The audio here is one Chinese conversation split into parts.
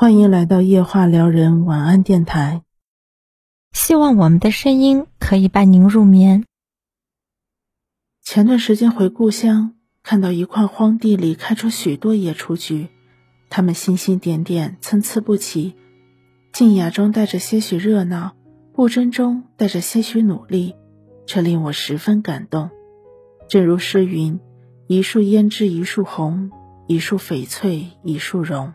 欢迎来到夜话撩人晚安电台。希望我们的声音可以伴您入眠。前段时间回故乡，看到一块荒地里开出许多野雏菊，它们星星点点，参差不齐，静雅中带着些许热闹，不争中带着些许努力，这令我十分感动。正如诗云：“一树胭脂一树红，一树翡翠一树荣。”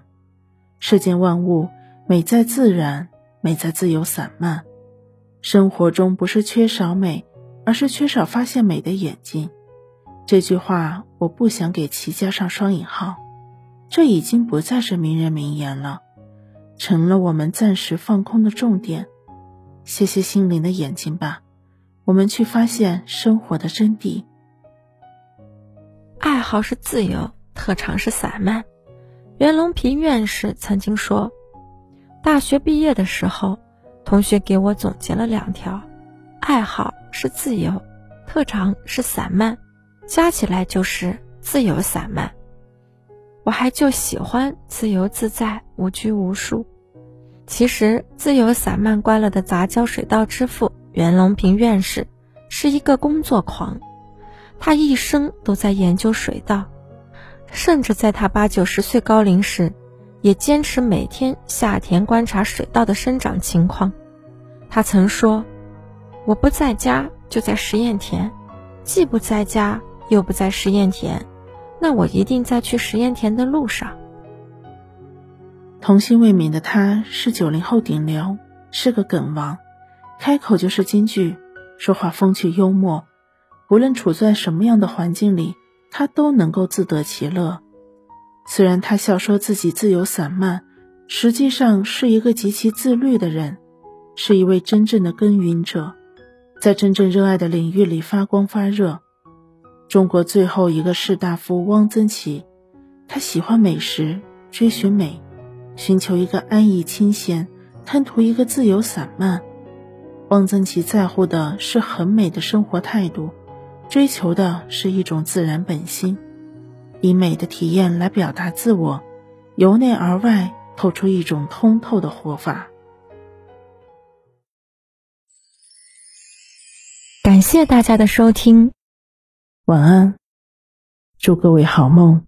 世间万物美在自然，美在自由散漫。生活中不是缺少美，而是缺少发现美的眼睛。这句话我不想给其加上双引号，这已经不再是名人名言了，成了我们暂时放空的重点。谢谢心灵的眼睛吧，我们去发现生活的真谛。爱好是自由，特长是散漫。袁隆平院士曾经说：“大学毕业的时候，同学给我总结了两条：爱好是自由，特长是散漫，加起来就是自由散漫。我还就喜欢自由自在、无拘无束。其实，自由散漫惯了的杂交水稻之父袁隆平院士是一个工作狂。”他一生都在研究水稻，甚至在他八九十岁高龄时，也坚持每天下田观察水稻的生长情况。他曾说：“我不在家就在实验田，既不在家又不在实验田，那我一定在去实验田的路上。”童心未泯的他是九零后顶流，是个梗王，开口就是金句，说话风趣幽默。无论处在什么样的环境里，他都能够自得其乐。虽然他笑说自己自由散漫，实际上是一个极其自律的人，是一位真正的耕耘者，在真正热爱的领域里发光发热。中国最后一个士大夫汪曾祺，他喜欢美食，追寻美，寻求一个安逸清闲，贪图一个自由散漫。汪曾祺在乎的是很美的生活态度。追求的是一种自然本心，以美的体验来表达自我，由内而外透出一种通透的活法。感谢大家的收听，晚安，祝各位好梦。